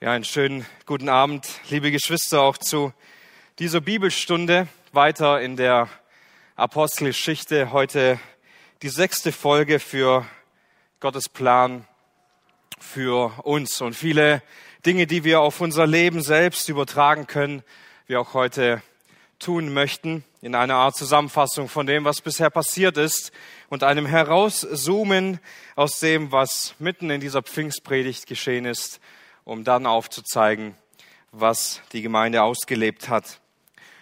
Ja, einen schönen guten Abend, liebe Geschwister, auch zu dieser Bibelstunde weiter in der Apostelgeschichte. Heute die sechste Folge für Gottes Plan für uns und viele Dinge, die wir auf unser Leben selbst übertragen können, wir auch heute tun möchten, in einer Art Zusammenfassung von dem, was bisher passiert ist und einem Herauszoomen aus dem, was mitten in dieser Pfingstpredigt geschehen ist um dann aufzuzeigen, was die Gemeinde ausgelebt hat.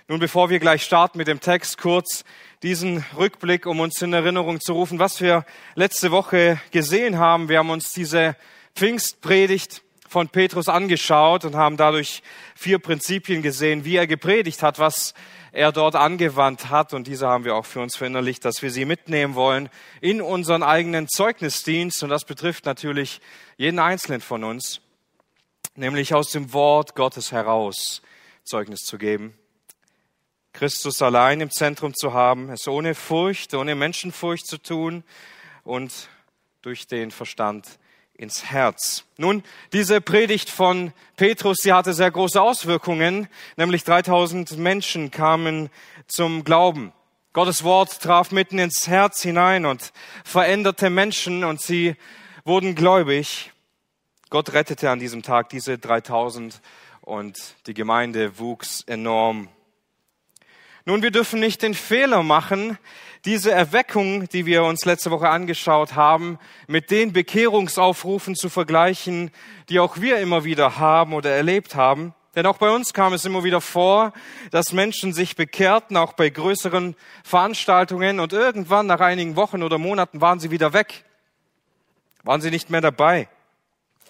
Nun, bevor wir gleich starten mit dem Text, kurz diesen Rückblick, um uns in Erinnerung zu rufen, was wir letzte Woche gesehen haben. Wir haben uns diese Pfingstpredigt von Petrus angeschaut und haben dadurch vier Prinzipien gesehen, wie er gepredigt hat, was er dort angewandt hat. Und diese haben wir auch für uns verinnerlicht, dass wir sie mitnehmen wollen in unseren eigenen Zeugnisdienst. Und das betrifft natürlich jeden Einzelnen von uns nämlich aus dem Wort Gottes heraus Zeugnis zu geben. Christus allein im Zentrum zu haben, es ohne Furcht, ohne Menschenfurcht zu tun und durch den Verstand ins Herz. Nun, diese Predigt von Petrus, sie hatte sehr große Auswirkungen, nämlich 3000 Menschen kamen zum Glauben. Gottes Wort traf mitten ins Herz hinein und veränderte Menschen und sie wurden gläubig. Gott rettete an diesem Tag diese 3000 und die Gemeinde wuchs enorm. Nun, wir dürfen nicht den Fehler machen, diese Erweckung, die wir uns letzte Woche angeschaut haben, mit den Bekehrungsaufrufen zu vergleichen, die auch wir immer wieder haben oder erlebt haben. Denn auch bei uns kam es immer wieder vor, dass Menschen sich bekehrten, auch bei größeren Veranstaltungen, und irgendwann nach einigen Wochen oder Monaten waren sie wieder weg, waren sie nicht mehr dabei.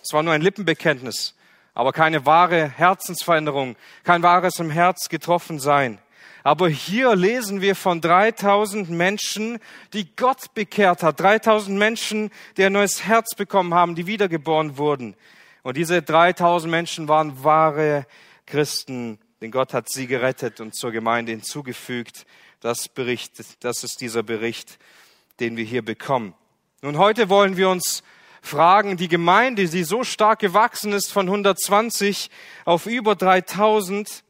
Es war nur ein Lippenbekenntnis, aber keine wahre Herzensveränderung, kein wahres im Herz getroffen sein. Aber hier lesen wir von 3000 Menschen, die Gott bekehrt hat. 3000 Menschen, die ein neues Herz bekommen haben, die wiedergeboren wurden. Und diese 3000 Menschen waren wahre Christen, denn Gott hat sie gerettet und zur Gemeinde hinzugefügt. Das Bericht, das ist dieser Bericht, den wir hier bekommen. Nun, heute wollen wir uns fragen, die Gemeinde, die so stark gewachsen ist von 120 auf über 3000,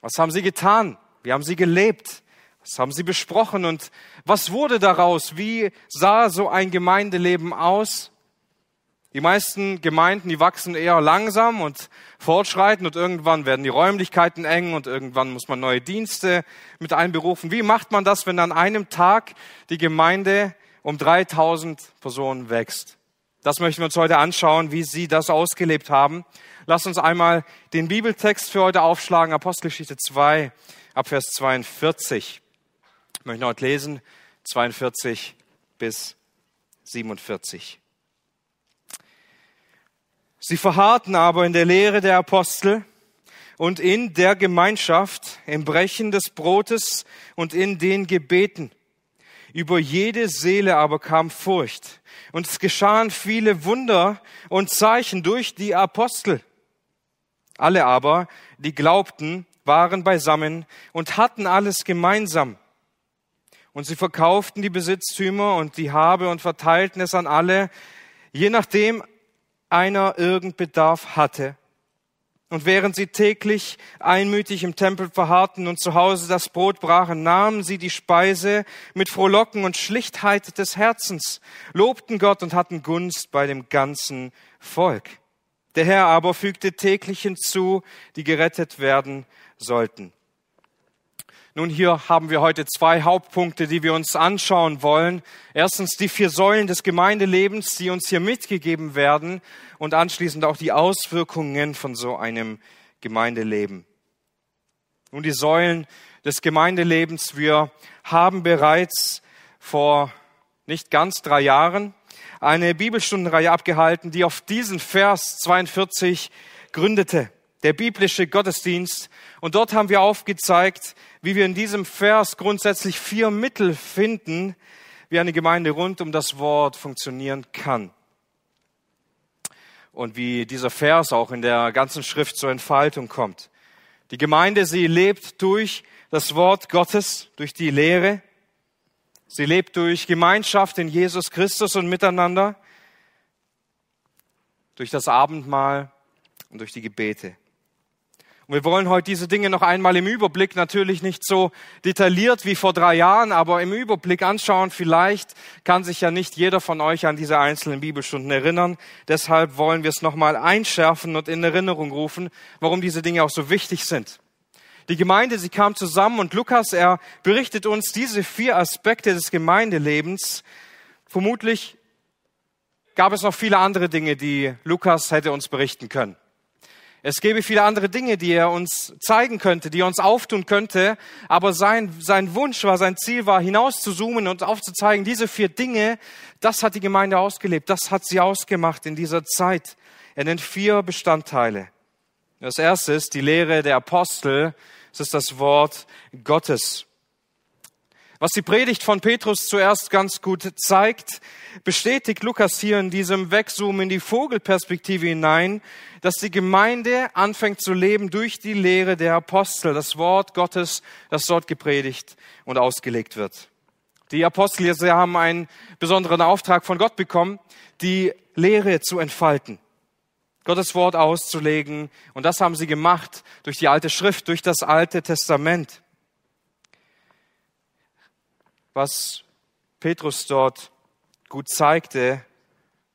was haben sie getan? Wie haben sie gelebt? Was haben sie besprochen? Und was wurde daraus? Wie sah so ein Gemeindeleben aus? Die meisten Gemeinden, die wachsen eher langsam und fortschreiten und irgendwann werden die Räumlichkeiten eng und irgendwann muss man neue Dienste mit einberufen. Wie macht man das, wenn an einem Tag die Gemeinde um 3000 Personen wächst? Das möchten wir uns heute anschauen, wie Sie das ausgelebt haben. Lass uns einmal den Bibeltext für heute aufschlagen, Apostelgeschichte 2, Abvers 42. Ich möchte heute lesen, 42 bis 47. Sie verharrten aber in der Lehre der Apostel und in der Gemeinschaft, im Brechen des Brotes und in den Gebeten. Über jede Seele aber kam Furcht. Und es geschahen viele Wunder und Zeichen durch die Apostel. Alle aber, die glaubten, waren beisammen und hatten alles gemeinsam. Und sie verkauften die Besitztümer und die Habe und verteilten es an alle, je nachdem einer irgend Bedarf hatte. Und während sie täglich einmütig im Tempel verharrten und zu Hause das Brot brachen, nahmen sie die Speise mit Frohlocken und Schlichtheit des Herzens, lobten Gott und hatten Gunst bei dem ganzen Volk. Der Herr aber fügte täglich hinzu, die gerettet werden sollten. Nun, hier haben wir heute zwei Hauptpunkte, die wir uns anschauen wollen. Erstens die vier Säulen des Gemeindelebens, die uns hier mitgegeben werden und anschließend auch die Auswirkungen von so einem Gemeindeleben. Nun, die Säulen des Gemeindelebens. Wir haben bereits vor nicht ganz drei Jahren eine Bibelstundenreihe abgehalten, die auf diesen Vers 42 gründete der biblische Gottesdienst. Und dort haben wir aufgezeigt, wie wir in diesem Vers grundsätzlich vier Mittel finden, wie eine Gemeinde rund um das Wort funktionieren kann. Und wie dieser Vers auch in der ganzen Schrift zur Entfaltung kommt. Die Gemeinde, sie lebt durch das Wort Gottes, durch die Lehre. Sie lebt durch Gemeinschaft in Jesus Christus und miteinander, durch das Abendmahl und durch die Gebete. Und wir wollen heute diese Dinge noch einmal im Überblick, natürlich nicht so detailliert wie vor drei Jahren, aber im Überblick anschauen. Vielleicht kann sich ja nicht jeder von euch an diese einzelnen Bibelstunden erinnern. Deshalb wollen wir es nochmal einschärfen und in Erinnerung rufen, warum diese Dinge auch so wichtig sind. Die Gemeinde, sie kam zusammen und Lukas, er berichtet uns diese vier Aspekte des Gemeindelebens. Vermutlich gab es noch viele andere Dinge, die Lukas hätte uns berichten können. Es gäbe viele andere Dinge, die er uns zeigen könnte, die er uns auftun könnte. Aber sein, sein Wunsch war, sein Ziel war, hinaus zu zoomen und aufzuzeigen, diese vier Dinge, das hat die Gemeinde ausgelebt, das hat sie ausgemacht in dieser Zeit. Er nennt vier Bestandteile. Das erste ist die Lehre der Apostel. Es ist das Wort Gottes. Was die Predigt von Petrus zuerst ganz gut zeigt, bestätigt Lukas hier in diesem Wegzoom in die Vogelperspektive hinein, dass die Gemeinde anfängt zu leben durch die Lehre der Apostel, das Wort Gottes, das dort gepredigt und ausgelegt wird. Die Apostel sie haben einen besonderen Auftrag von Gott bekommen, die Lehre zu entfalten. Gottes Wort auszulegen. Und das haben sie gemacht durch die alte Schrift, durch das alte Testament was Petrus dort gut zeigte,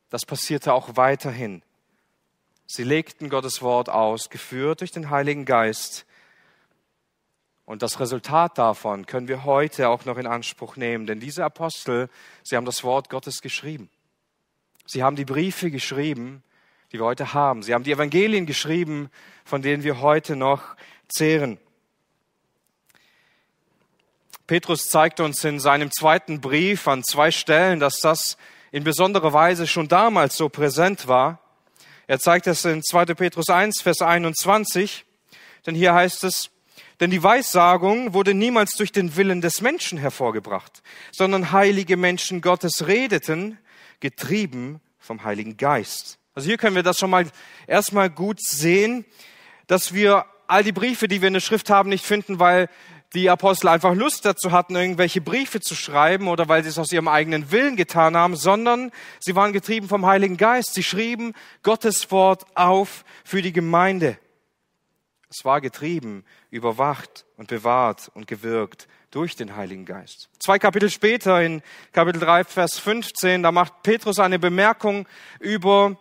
das passierte auch weiterhin. Sie legten Gottes Wort aus, geführt durch den Heiligen Geist. Und das Resultat davon können wir heute auch noch in Anspruch nehmen, denn diese Apostel, sie haben das Wort Gottes geschrieben. Sie haben die Briefe geschrieben, die wir heute haben. Sie haben die Evangelien geschrieben, von denen wir heute noch zehren. Petrus zeigt uns in seinem zweiten Brief an zwei Stellen, dass das in besonderer Weise schon damals so präsent war. Er zeigt es in 2. Petrus 1, Vers 21, denn hier heißt es, denn die Weissagung wurde niemals durch den Willen des Menschen hervorgebracht, sondern heilige Menschen Gottes redeten, getrieben vom Heiligen Geist. Also hier können wir das schon mal erstmal gut sehen, dass wir all die Briefe, die wir in der Schrift haben, nicht finden, weil die Apostel einfach Lust dazu hatten, irgendwelche Briefe zu schreiben oder weil sie es aus ihrem eigenen Willen getan haben, sondern sie waren getrieben vom Heiligen Geist. Sie schrieben Gottes Wort auf für die Gemeinde. Es war getrieben, überwacht und bewahrt und gewirkt durch den Heiligen Geist. Zwei Kapitel später, in Kapitel 3, Vers 15, da macht Petrus eine Bemerkung über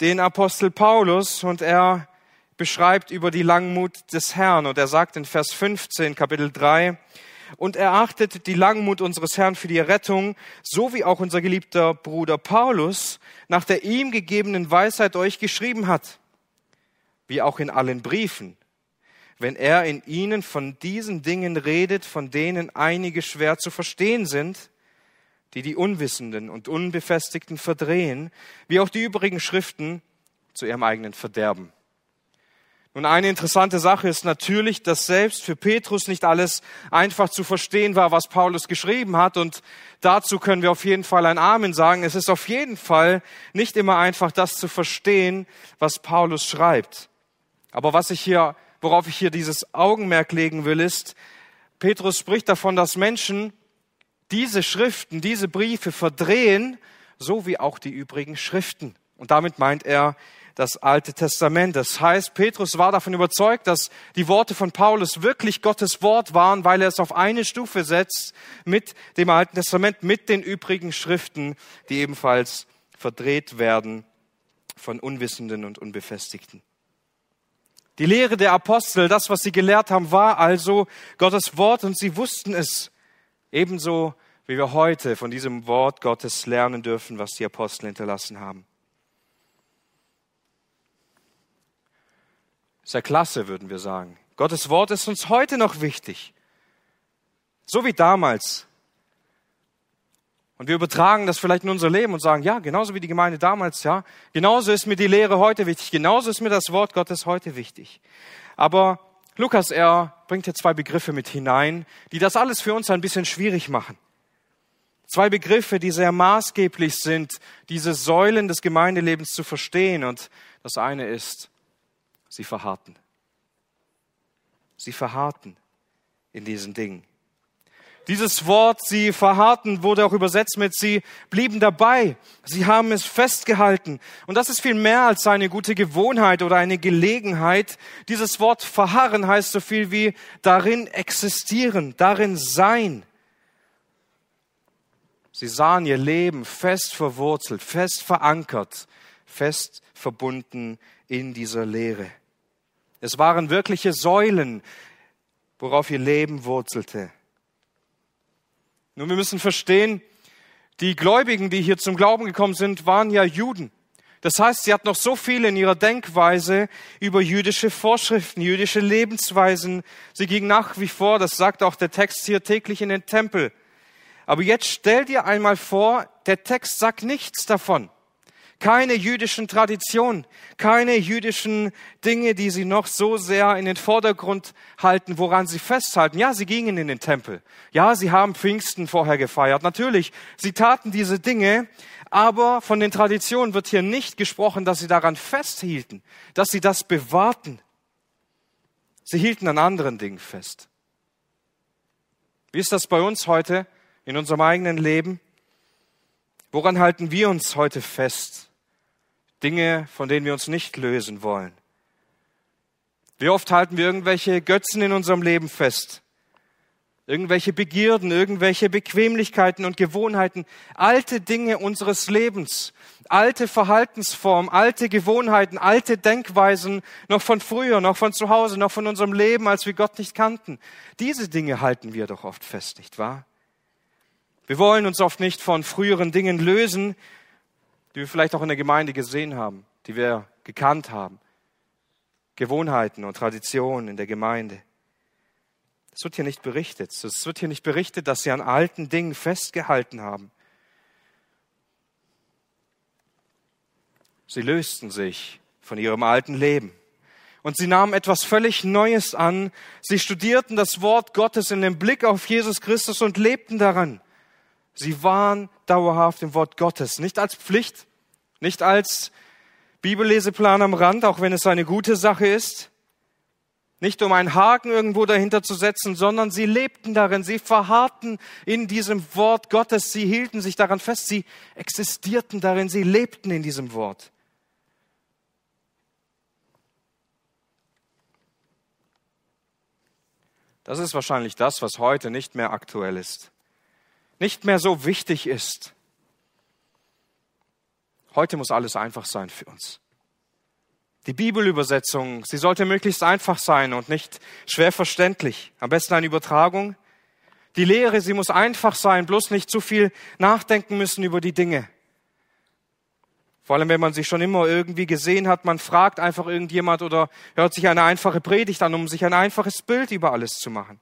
den Apostel Paulus und er beschreibt über die Langmut des Herrn. Und er sagt in Vers 15, Kapitel 3, und er achtet die Langmut unseres Herrn für die Errettung, so wie auch unser geliebter Bruder Paulus nach der ihm gegebenen Weisheit euch geschrieben hat, wie auch in allen Briefen, wenn er in ihnen von diesen Dingen redet, von denen einige schwer zu verstehen sind, die die Unwissenden und Unbefestigten verdrehen, wie auch die übrigen Schriften zu ihrem eigenen Verderben. Und eine interessante Sache ist natürlich, dass selbst für Petrus nicht alles einfach zu verstehen war, was Paulus geschrieben hat. Und dazu können wir auf jeden Fall ein Amen sagen. Es ist auf jeden Fall nicht immer einfach, das zu verstehen, was Paulus schreibt. Aber was ich hier, worauf ich hier dieses Augenmerk legen will, ist, Petrus spricht davon, dass Menschen diese Schriften, diese Briefe verdrehen, so wie auch die übrigen Schriften. Und damit meint er das Alte Testament. Das heißt, Petrus war davon überzeugt, dass die Worte von Paulus wirklich Gottes Wort waren, weil er es auf eine Stufe setzt mit dem Alten Testament, mit den übrigen Schriften, die ebenfalls verdreht werden von Unwissenden und Unbefestigten. Die Lehre der Apostel, das, was sie gelehrt haben, war also Gottes Wort und sie wussten es ebenso, wie wir heute von diesem Wort Gottes lernen dürfen, was die Apostel hinterlassen haben. Sehr klasse, würden wir sagen. Gottes Wort ist uns heute noch wichtig. So wie damals. Und wir übertragen das vielleicht in unser Leben und sagen, ja, genauso wie die Gemeinde damals, ja, genauso ist mir die Lehre heute wichtig, genauso ist mir das Wort Gottes heute wichtig. Aber Lukas, er bringt hier zwei Begriffe mit hinein, die das alles für uns ein bisschen schwierig machen. Zwei Begriffe, die sehr maßgeblich sind, diese Säulen des Gemeindelebens zu verstehen. Und das eine ist Sie verharrten. Sie verharrten in diesen Dingen. Dieses Wort, sie verharrten, wurde auch übersetzt mit, sie blieben dabei, sie haben es festgehalten. Und das ist viel mehr als eine gute Gewohnheit oder eine Gelegenheit. Dieses Wort verharren heißt so viel wie darin existieren, darin sein. Sie sahen ihr Leben fest verwurzelt, fest verankert, fest verbunden in dieser Lehre. Es waren wirkliche Säulen, worauf ihr Leben wurzelte. Nun, wir müssen verstehen, die Gläubigen, die hier zum Glauben gekommen sind, waren ja Juden. Das heißt, sie hatten noch so viel in ihrer Denkweise über jüdische Vorschriften, jüdische Lebensweisen. Sie gingen nach wie vor, das sagt auch der Text hier, täglich in den Tempel. Aber jetzt stell dir einmal vor, der Text sagt nichts davon keine jüdischen Traditionen, keine jüdischen Dinge, die sie noch so sehr in den Vordergrund halten, woran sie festhalten. Ja, sie gingen in den Tempel. Ja, sie haben Pfingsten vorher gefeiert. Natürlich, sie taten diese Dinge, aber von den Traditionen wird hier nicht gesprochen, dass sie daran festhielten, dass sie das bewahrten. Sie hielten an anderen Dingen fest. Wie ist das bei uns heute in unserem eigenen Leben? Woran halten wir uns heute fest? Dinge, von denen wir uns nicht lösen wollen. Wie oft halten wir irgendwelche Götzen in unserem Leben fest? Irgendwelche Begierden, irgendwelche Bequemlichkeiten und Gewohnheiten, alte Dinge unseres Lebens, alte Verhaltensformen, alte Gewohnheiten, alte Denkweisen, noch von früher, noch von zu Hause, noch von unserem Leben, als wir Gott nicht kannten. Diese Dinge halten wir doch oft fest, nicht wahr? Wir wollen uns oft nicht von früheren Dingen lösen, die wir vielleicht auch in der Gemeinde gesehen haben, die wir gekannt haben. Gewohnheiten und Traditionen in der Gemeinde. Es wird hier nicht berichtet. Es wird hier nicht berichtet, dass sie an alten Dingen festgehalten haben. Sie lösten sich von ihrem alten Leben. Und sie nahmen etwas völlig Neues an. Sie studierten das Wort Gottes in dem Blick auf Jesus Christus und lebten daran. Sie waren dauerhaft im Wort Gottes, nicht als Pflicht, nicht als Bibelleseplan am Rand, auch wenn es eine gute Sache ist, nicht um einen Haken irgendwo dahinter zu setzen, sondern sie lebten darin, sie verharrten in diesem Wort Gottes, sie hielten sich daran fest, sie existierten darin, sie lebten in diesem Wort. Das ist wahrscheinlich das, was heute nicht mehr aktuell ist nicht mehr so wichtig ist. Heute muss alles einfach sein für uns. Die Bibelübersetzung, sie sollte möglichst einfach sein und nicht schwer verständlich. Am besten eine Übertragung. Die Lehre, sie muss einfach sein, bloß nicht zu viel nachdenken müssen über die Dinge. Vor allem, wenn man sich schon immer irgendwie gesehen hat, man fragt einfach irgendjemand oder hört sich eine einfache Predigt an, um sich ein einfaches Bild über alles zu machen.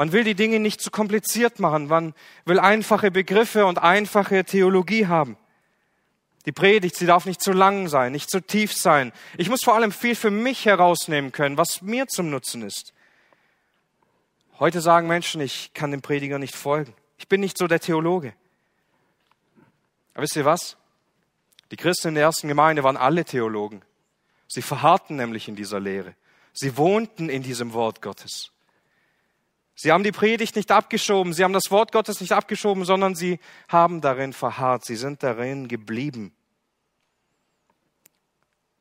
Man will die Dinge nicht zu kompliziert machen. Man will einfache Begriffe und einfache Theologie haben. Die Predigt, sie darf nicht zu lang sein, nicht zu tief sein. Ich muss vor allem viel für mich herausnehmen können, was mir zum Nutzen ist. Heute sagen Menschen, ich kann dem Prediger nicht folgen. Ich bin nicht so der Theologe. Aber wisst ihr was? Die Christen in der ersten Gemeinde waren alle Theologen. Sie verharrten nämlich in dieser Lehre. Sie wohnten in diesem Wort Gottes. Sie haben die Predigt nicht abgeschoben, sie haben das Wort Gottes nicht abgeschoben, sondern sie haben darin verharrt, sie sind darin geblieben.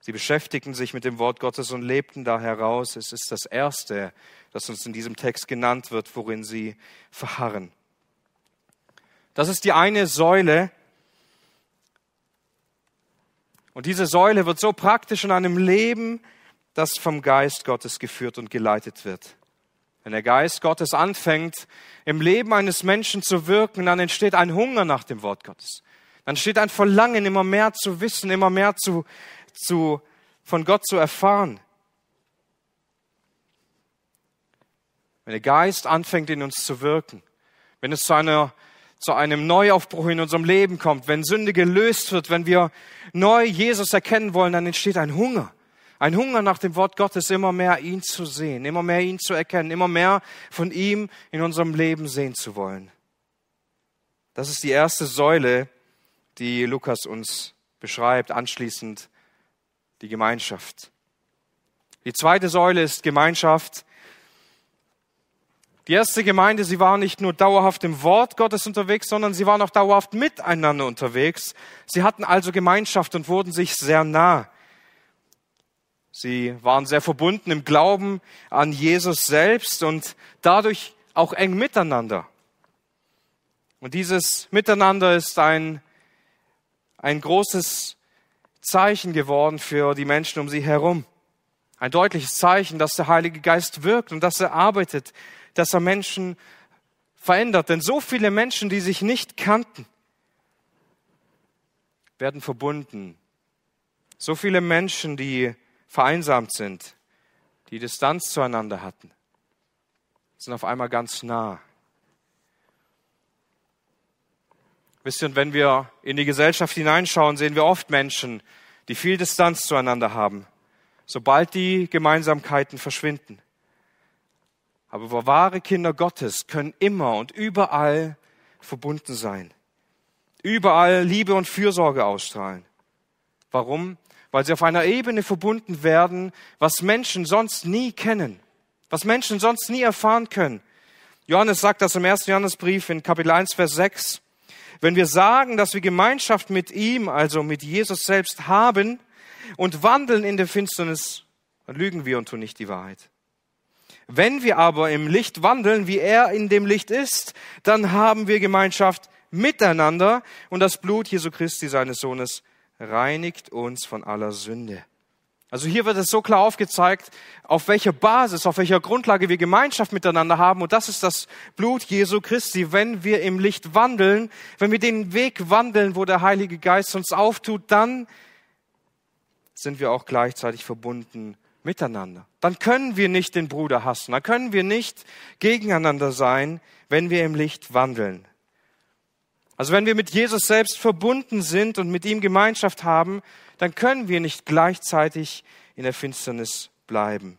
Sie beschäftigten sich mit dem Wort Gottes und lebten da heraus. Es ist das Erste, das uns in diesem Text genannt wird, worin sie verharren. Das ist die eine Säule. Und diese Säule wird so praktisch in einem Leben, das vom Geist Gottes geführt und geleitet wird. Wenn der Geist Gottes anfängt, im Leben eines Menschen zu wirken, dann entsteht ein Hunger nach dem Wort Gottes. Dann steht ein Verlangen, immer mehr zu wissen, immer mehr zu, zu, von Gott zu erfahren. Wenn der Geist anfängt, in uns zu wirken, wenn es zu einer zu einem Neuaufbruch in unserem Leben kommt, wenn Sünde gelöst wird, wenn wir neu Jesus erkennen wollen, dann entsteht ein Hunger. Ein Hunger nach dem Wort Gottes, immer mehr ihn zu sehen, immer mehr ihn zu erkennen, immer mehr von ihm in unserem Leben sehen zu wollen. Das ist die erste Säule, die Lukas uns beschreibt, anschließend die Gemeinschaft. Die zweite Säule ist Gemeinschaft, Die erste Gemeinde, sie war nicht nur dauerhaft im Wort Gottes unterwegs, sondern sie waren auch dauerhaft miteinander unterwegs. Sie hatten also Gemeinschaft und wurden sich sehr nah. Sie waren sehr verbunden im Glauben an Jesus selbst und dadurch auch eng miteinander. Und dieses Miteinander ist ein, ein großes Zeichen geworden für die Menschen um sie herum. Ein deutliches Zeichen, dass der Heilige Geist wirkt und dass er arbeitet dass er Menschen verändert. Denn so viele Menschen, die sich nicht kannten, werden verbunden. So viele Menschen, die vereinsamt sind, die Distanz zueinander hatten, sind auf einmal ganz nah. Wisst ihr, und wenn wir in die Gesellschaft hineinschauen, sehen wir oft Menschen, die viel Distanz zueinander haben, sobald die Gemeinsamkeiten verschwinden. Aber wahre Kinder Gottes können immer und überall verbunden sein. Überall Liebe und Fürsorge ausstrahlen. Warum? Weil sie auf einer Ebene verbunden werden, was Menschen sonst nie kennen, was Menschen sonst nie erfahren können. Johannes sagt das im ersten Johannesbrief in Kapitel 1, Vers 6. Wenn wir sagen, dass wir Gemeinschaft mit ihm, also mit Jesus selbst haben und wandeln in der Finsternis, dann lügen wir und tun nicht die Wahrheit. Wenn wir aber im Licht wandeln, wie er in dem Licht ist, dann haben wir Gemeinschaft miteinander und das Blut Jesu Christi, seines Sohnes, reinigt uns von aller Sünde. Also hier wird es so klar aufgezeigt, auf welcher Basis, auf welcher Grundlage wir Gemeinschaft miteinander haben. Und das ist das Blut Jesu Christi. Wenn wir im Licht wandeln, wenn wir den Weg wandeln, wo der Heilige Geist uns auftut, dann sind wir auch gleichzeitig verbunden miteinander. Dann können wir nicht den Bruder hassen, dann können wir nicht gegeneinander sein, wenn wir im Licht wandeln. Also wenn wir mit Jesus selbst verbunden sind und mit ihm Gemeinschaft haben, dann können wir nicht gleichzeitig in der Finsternis bleiben.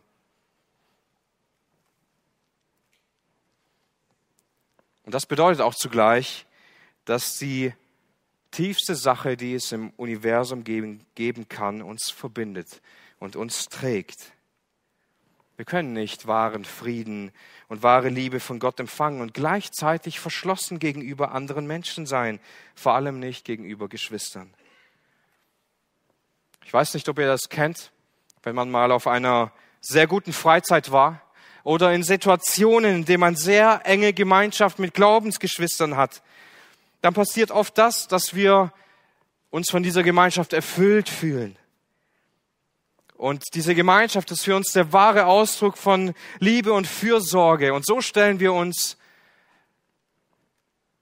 Und das bedeutet auch zugleich, dass die tiefste Sache, die es im Universum geben, geben kann, uns verbindet und uns trägt. Wir können nicht wahren Frieden und wahre Liebe von Gott empfangen und gleichzeitig verschlossen gegenüber anderen Menschen sein, vor allem nicht gegenüber Geschwistern. Ich weiß nicht, ob ihr das kennt, wenn man mal auf einer sehr guten Freizeit war oder in Situationen, in denen man sehr enge Gemeinschaft mit Glaubensgeschwistern hat, dann passiert oft das, dass wir uns von dieser Gemeinschaft erfüllt fühlen. Und diese Gemeinschaft ist für uns der wahre Ausdruck von Liebe und Fürsorge. Und so stellen wir uns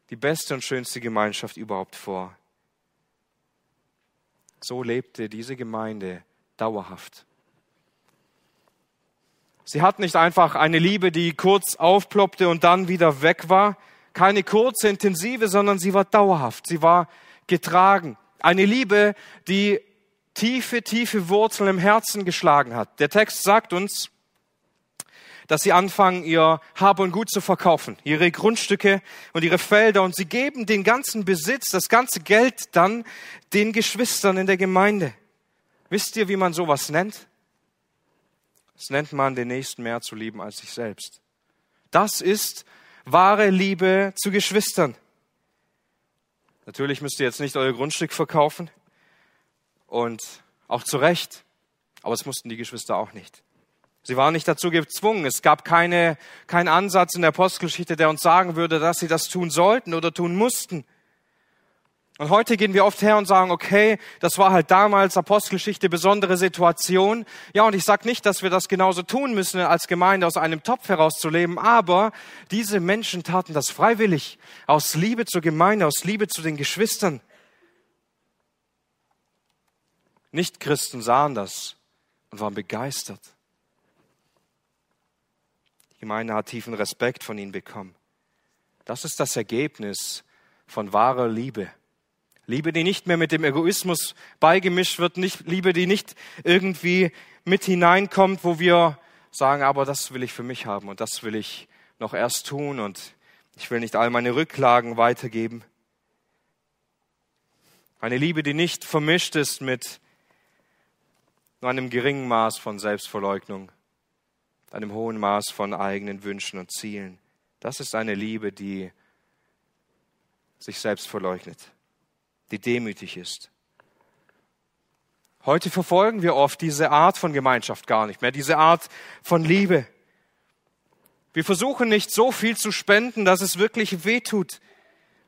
die beste und schönste Gemeinschaft überhaupt vor. So lebte diese Gemeinde dauerhaft. Sie hat nicht einfach eine Liebe, die kurz aufploppte und dann wieder weg war. Keine kurze, intensive, sondern sie war dauerhaft. Sie war getragen. Eine Liebe, die tiefe, tiefe Wurzeln im Herzen geschlagen hat. Der Text sagt uns, dass sie anfangen, ihr Hab und Gut zu verkaufen, ihre Grundstücke und ihre Felder und sie geben den ganzen Besitz, das ganze Geld dann den Geschwistern in der Gemeinde. Wisst ihr, wie man sowas nennt? Das nennt man, den Nächsten mehr zu lieben als sich selbst. Das ist wahre Liebe zu Geschwistern. Natürlich müsst ihr jetzt nicht euer Grundstück verkaufen. Und auch zu Recht. Aber es mussten die Geschwister auch nicht. Sie waren nicht dazu gezwungen. Es gab keine, keinen Ansatz in der Apostelgeschichte, der uns sagen würde, dass sie das tun sollten oder tun mussten. Und heute gehen wir oft her und sagen, okay, das war halt damals Apostelgeschichte, besondere Situation. Ja, und ich sage nicht, dass wir das genauso tun müssen, als Gemeinde aus einem Topf herauszuleben, aber diese Menschen taten das freiwillig, aus Liebe zur Gemeinde, aus Liebe zu den Geschwistern. Nichtchristen sahen das und waren begeistert. Die Gemeinde hat tiefen Respekt von ihnen bekommen. Das ist das Ergebnis von wahrer Liebe. Liebe, die nicht mehr mit dem Egoismus beigemischt wird, nicht, Liebe, die nicht irgendwie mit hineinkommt, wo wir sagen, aber das will ich für mich haben und das will ich noch erst tun und ich will nicht all meine Rücklagen weitergeben. Eine Liebe, die nicht vermischt ist mit nur einem geringen Maß von Selbstverleugnung, einem hohen Maß von eigenen Wünschen und Zielen. Das ist eine Liebe, die sich selbst verleugnet, die demütig ist. Heute verfolgen wir oft diese Art von Gemeinschaft gar nicht mehr, diese Art von Liebe. Wir versuchen nicht so viel zu spenden, dass es wirklich wehtut.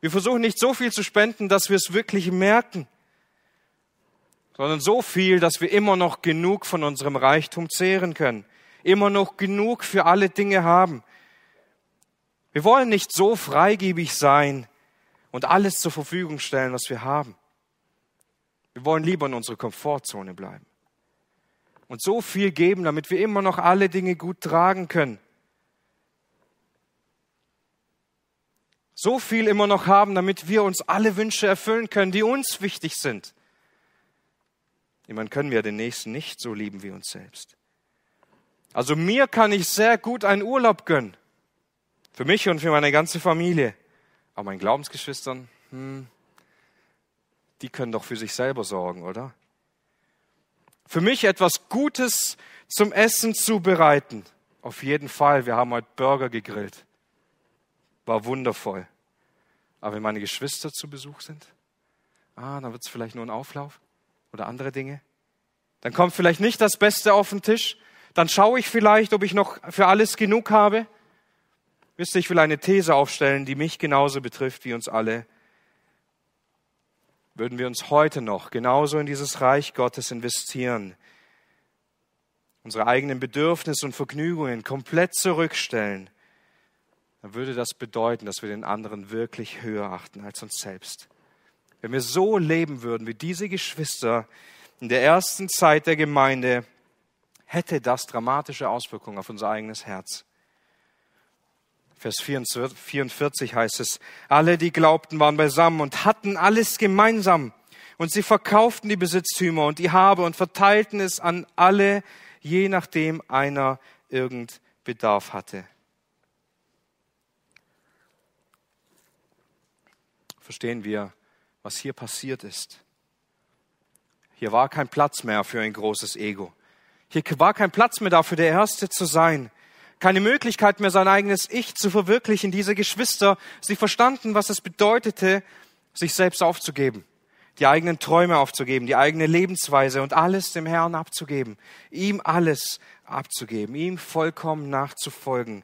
Wir versuchen nicht so viel zu spenden, dass wir es wirklich merken, sondern so viel, dass wir immer noch genug von unserem Reichtum zehren können, immer noch genug für alle Dinge haben. Wir wollen nicht so freigebig sein und alles zur Verfügung stellen, was wir haben. Wir wollen lieber in unserer Komfortzone bleiben und so viel geben, damit wir immer noch alle Dinge gut tragen können. So viel immer noch haben, damit wir uns alle Wünsche erfüllen können, die uns wichtig sind. Jemand können wir den Nächsten nicht so lieben wie uns selbst. Also mir kann ich sehr gut einen Urlaub gönnen. Für mich und für meine ganze Familie. Aber meinen Glaubensgeschwistern, hm, die können doch für sich selber sorgen, oder? Für mich etwas Gutes zum Essen zubereiten. Auf jeden Fall. Wir haben heute Burger gegrillt. War wundervoll. Aber wenn meine Geschwister zu Besuch sind, ah, dann wird es vielleicht nur ein Auflauf oder andere Dinge. Dann kommt vielleicht nicht das Beste auf den Tisch. Dann schaue ich vielleicht, ob ich noch für alles genug habe. Wisst ihr, ich will eine These aufstellen, die mich genauso betrifft wie uns alle. Würden wir uns heute noch genauso in dieses Reich Gottes investieren, unsere eigenen Bedürfnisse und Vergnügungen komplett zurückstellen, dann würde das bedeuten, dass wir den anderen wirklich höher achten als uns selbst. Wenn wir so leben würden wie diese Geschwister in der ersten Zeit der Gemeinde, hätte das dramatische Auswirkungen auf unser eigenes Herz. Vers 44 heißt es, alle, die glaubten, waren beisammen und hatten alles gemeinsam. Und sie verkauften die Besitztümer und die Habe und verteilten es an alle, je nachdem einer irgend Bedarf hatte. Verstehen wir, was hier passiert ist? Hier war kein Platz mehr für ein großes Ego. Hier war kein Platz mehr dafür, der Erste zu sein keine Möglichkeit mehr, sein eigenes Ich zu verwirklichen. Diese Geschwister, sie verstanden, was es bedeutete, sich selbst aufzugeben, die eigenen Träume aufzugeben, die eigene Lebensweise und alles dem Herrn abzugeben, ihm alles abzugeben, ihm vollkommen nachzufolgen.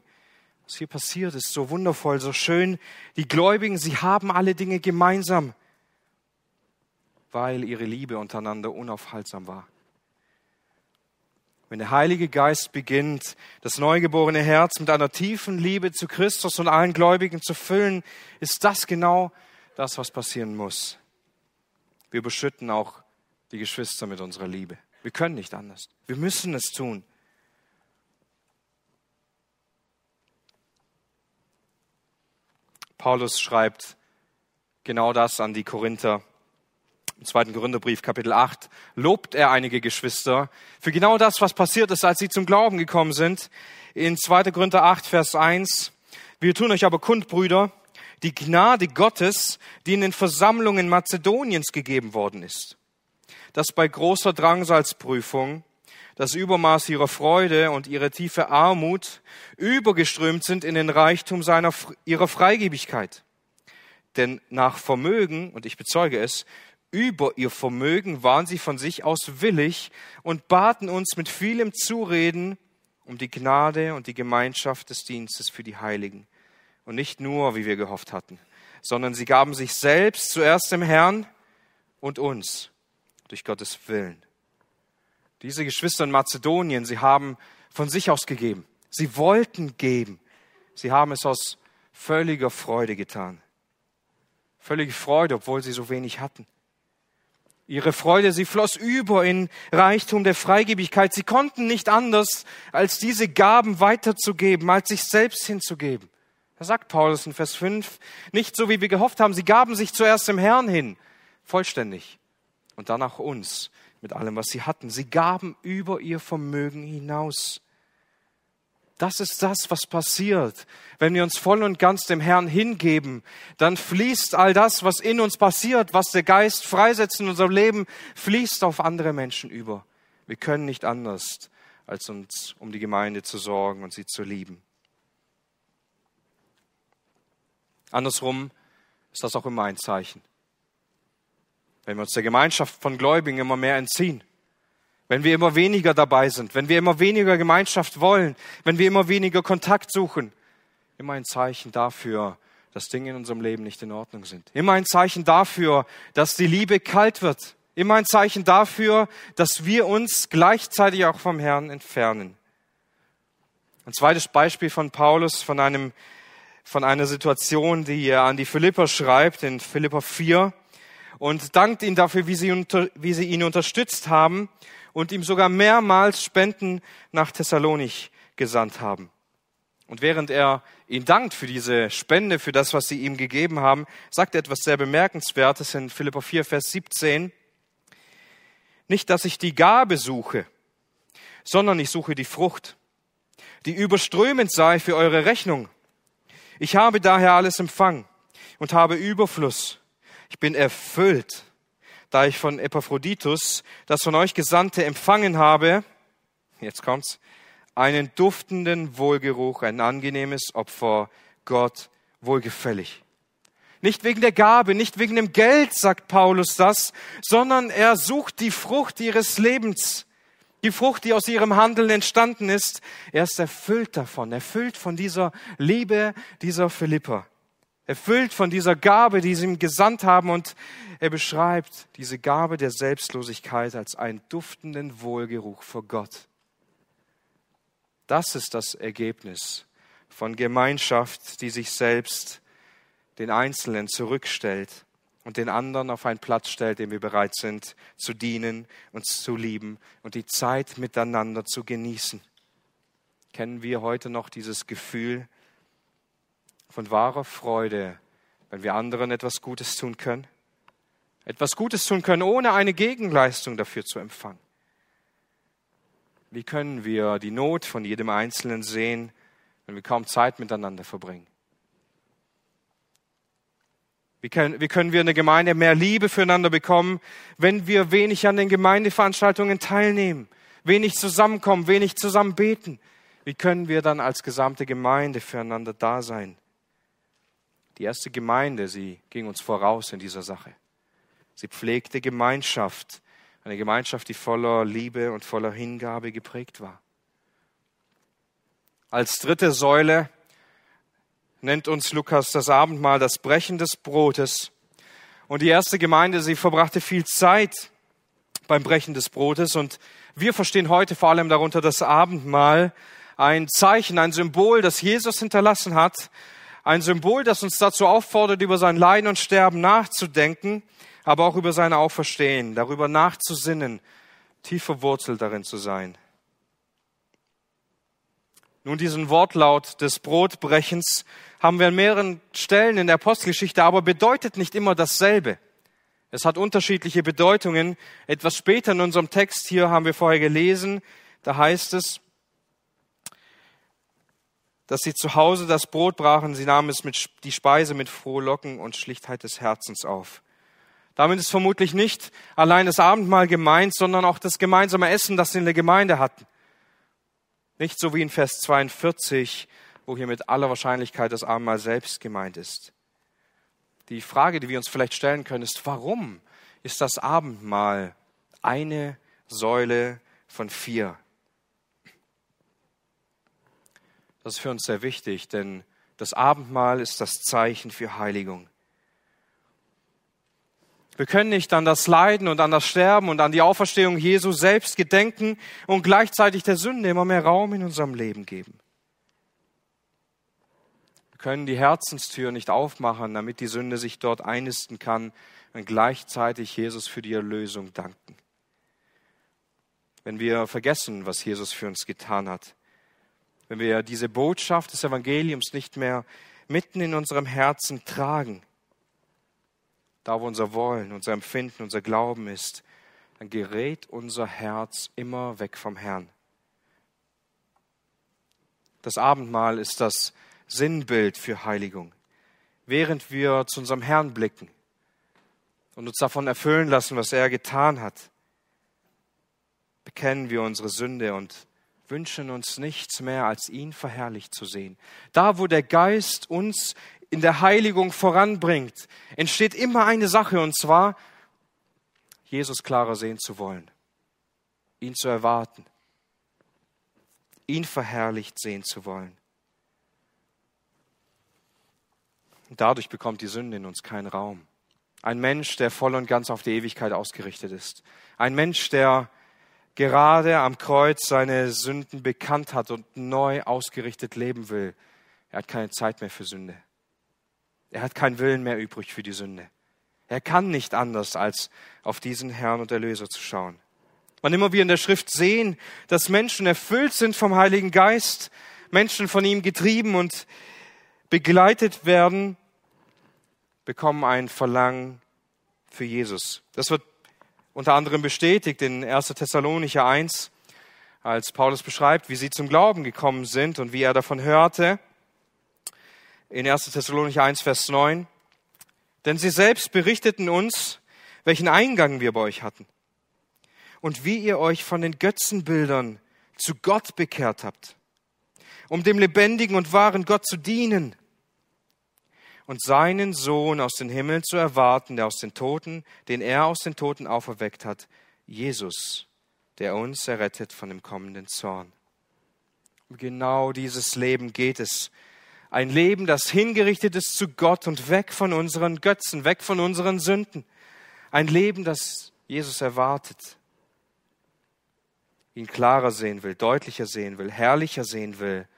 Was hier passiert, ist so wundervoll, so schön. Die Gläubigen, sie haben alle Dinge gemeinsam, weil ihre Liebe untereinander unaufhaltsam war. Wenn der Heilige Geist beginnt, das neugeborene Herz mit einer tiefen Liebe zu Christus und allen Gläubigen zu füllen, ist das genau das, was passieren muss. Wir beschütten auch die Geschwister mit unserer Liebe. Wir können nicht anders. Wir müssen es tun. Paulus schreibt genau das an die Korinther im zweiten Korintherbrief, Kapitel 8, lobt er einige Geschwister für genau das, was passiert ist, als sie zum Glauben gekommen sind. In 2. Korinther 8, Vers 1, wir tun euch aber kund, Brüder, die Gnade Gottes, die in den Versammlungen Mazedoniens gegeben worden ist, dass bei großer Drangsalsprüfung das Übermaß ihrer Freude und ihre tiefe Armut übergeströmt sind in den Reichtum seiner, ihrer Freigebigkeit. Denn nach Vermögen, und ich bezeuge es, über ihr Vermögen waren sie von sich aus willig und baten uns mit vielem Zureden um die Gnade und die Gemeinschaft des Dienstes für die Heiligen. Und nicht nur, wie wir gehofft hatten, sondern sie gaben sich selbst zuerst dem Herrn und uns durch Gottes Willen. Diese Geschwister in Mazedonien, sie haben von sich aus gegeben. Sie wollten geben. Sie haben es aus völliger Freude getan. Völlige Freude, obwohl sie so wenig hatten. Ihre Freude, sie floss über in Reichtum der Freigebigkeit. Sie konnten nicht anders, als diese Gaben weiterzugeben, als sich selbst hinzugeben. Da sagt Paulus in Vers 5, nicht so wie wir gehofft haben, sie gaben sich zuerst dem Herrn hin, vollständig, und dann auch uns mit allem, was sie hatten. Sie gaben über ihr Vermögen hinaus. Das ist das, was passiert. Wenn wir uns voll und ganz dem Herrn hingeben, dann fließt all das, was in uns passiert, was der Geist freisetzt in unserem Leben, fließt auf andere Menschen über. Wir können nicht anders, als uns um die Gemeinde zu sorgen und sie zu lieben. Andersrum ist das auch immer ein Zeichen. Wenn wir uns der Gemeinschaft von Gläubigen immer mehr entziehen, wenn wir immer weniger dabei sind, wenn wir immer weniger Gemeinschaft wollen, wenn wir immer weniger Kontakt suchen, immer ein Zeichen dafür, dass Dinge in unserem Leben nicht in Ordnung sind. Immer ein Zeichen dafür, dass die Liebe kalt wird. Immer ein Zeichen dafür, dass wir uns gleichzeitig auch vom Herrn entfernen. Ein zweites Beispiel von Paulus, von einem, von einer Situation, die er an die Philipper schreibt, in Philipper 4, und dankt ihnen dafür, wie sie, unter, wie sie ihn unterstützt haben und ihm sogar mehrmals Spenden nach Thessalonich gesandt haben. Und während er ihn dankt für diese Spende, für das, was sie ihm gegeben haben, sagt er etwas sehr Bemerkenswertes in Philippa 4, Vers 17. Nicht, dass ich die Gabe suche, sondern ich suche die Frucht, die überströmend sei für eure Rechnung. Ich habe daher alles empfangen und habe Überfluss. Ich bin erfüllt, da ich von Epaphroditus, das von euch Gesandte, empfangen habe, jetzt kommt's, einen duftenden Wohlgeruch, ein angenehmes Opfer, Gott wohlgefällig. Nicht wegen der Gabe, nicht wegen dem Geld, sagt Paulus das, sondern er sucht die Frucht ihres Lebens, die Frucht, die aus ihrem Handeln entstanden ist. Er ist erfüllt davon, erfüllt von dieser Liebe dieser Philipper, erfüllt von dieser Gabe, die sie ihm gesandt haben und er beschreibt diese Gabe der Selbstlosigkeit als einen duftenden Wohlgeruch vor Gott. Das ist das Ergebnis von Gemeinschaft, die sich selbst den Einzelnen zurückstellt und den anderen auf einen Platz stellt, dem wir bereit sind zu dienen, uns zu lieben und die Zeit miteinander zu genießen. Kennen wir heute noch dieses Gefühl von wahrer Freude, wenn wir anderen etwas Gutes tun können? Etwas Gutes tun können, ohne eine Gegenleistung dafür zu empfangen. Wie können wir die Not von jedem Einzelnen sehen, wenn wir kaum Zeit miteinander verbringen? Wie können, wie können wir in der Gemeinde mehr Liebe füreinander bekommen, wenn wir wenig an den Gemeindeveranstaltungen teilnehmen, wenig zusammenkommen, wenig zusammen beten? Wie können wir dann als gesamte Gemeinde füreinander da sein? Die erste Gemeinde, sie ging uns voraus in dieser Sache. Sie pflegte Gemeinschaft eine Gemeinschaft, die voller Liebe und voller Hingabe geprägt war. Als dritte Säule nennt uns Lukas das Abendmahl das Brechen des Brotes. Und die erste Gemeinde, sie verbrachte viel Zeit beim Brechen des Brotes. Und wir verstehen heute vor allem darunter das Abendmahl, ein Zeichen, ein Symbol, das Jesus hinterlassen hat, ein Symbol, das uns dazu auffordert, über sein Leiden und Sterben nachzudenken aber auch über sein Auferstehen, darüber nachzusinnen, tief verwurzelt darin zu sein. Nun, diesen Wortlaut des Brotbrechens haben wir an mehreren Stellen in der Apostelgeschichte, aber bedeutet nicht immer dasselbe. Es hat unterschiedliche Bedeutungen. Etwas später in unserem Text hier haben wir vorher gelesen, da heißt es, dass sie zu Hause das Brot brachen, sie nahmen es mit, die Speise mit Frohlocken und Schlichtheit des Herzens auf. Damit ist vermutlich nicht allein das Abendmahl gemeint, sondern auch das gemeinsame Essen, das sie in der Gemeinde hatten. Nicht so wie in Vers 42, wo hier mit aller Wahrscheinlichkeit das Abendmahl selbst gemeint ist. Die Frage, die wir uns vielleicht stellen können, ist, warum ist das Abendmahl eine Säule von vier? Das ist für uns sehr wichtig, denn das Abendmahl ist das Zeichen für Heiligung. Wir können nicht an das Leiden und an das Sterben und an die Auferstehung Jesu selbst gedenken und gleichzeitig der Sünde immer mehr Raum in unserem Leben geben. Wir können die Herzenstür nicht aufmachen, damit die Sünde sich dort einnisten kann und gleichzeitig Jesus für die Erlösung danken. Wenn wir vergessen, was Jesus für uns getan hat, wenn wir diese Botschaft des Evangeliums nicht mehr mitten in unserem Herzen tragen, da wo unser Wollen, unser Empfinden, unser Glauben ist, dann gerät unser Herz immer weg vom Herrn. Das Abendmahl ist das Sinnbild für Heiligung. Während wir zu unserem Herrn blicken und uns davon erfüllen lassen, was er getan hat, bekennen wir unsere Sünde und wünschen uns nichts mehr, als ihn verherrlicht zu sehen. Da, wo der Geist uns in der Heiligung voranbringt, entsteht immer eine Sache, und zwar, Jesus klarer sehen zu wollen, ihn zu erwarten, ihn verherrlicht sehen zu wollen. Dadurch bekommt die Sünde in uns keinen Raum. Ein Mensch, der voll und ganz auf die Ewigkeit ausgerichtet ist. Ein Mensch, der gerade am Kreuz seine Sünden bekannt hat und neu ausgerichtet leben will. Er hat keine Zeit mehr für Sünde. Er hat keinen Willen mehr übrig für die Sünde. Er kann nicht anders, als auf diesen Herrn und Erlöser zu schauen. Wann immer wir in der Schrift sehen, dass Menschen erfüllt sind vom Heiligen Geist, Menschen von ihm getrieben und begleitet werden, bekommen ein Verlangen für Jesus. Das wird unter anderem bestätigt in 1. Thessalonicher 1, als Paulus beschreibt, wie sie zum Glauben gekommen sind und wie er davon hörte. In 1. Thessalonicher 1, Vers 9. Denn sie selbst berichteten uns, welchen Eingang wir bei euch hatten und wie ihr euch von den Götzenbildern zu Gott bekehrt habt, um dem lebendigen und wahren Gott zu dienen und seinen Sohn aus den Himmeln zu erwarten, der aus den Toten, den er aus den Toten auferweckt hat, Jesus, der uns errettet von dem kommenden Zorn. Genau dieses Leben geht es, ein Leben, das hingerichtet ist zu Gott und weg von unseren Götzen, weg von unseren Sünden. Ein Leben, das Jesus erwartet, ihn klarer sehen will, deutlicher sehen will, herrlicher sehen will.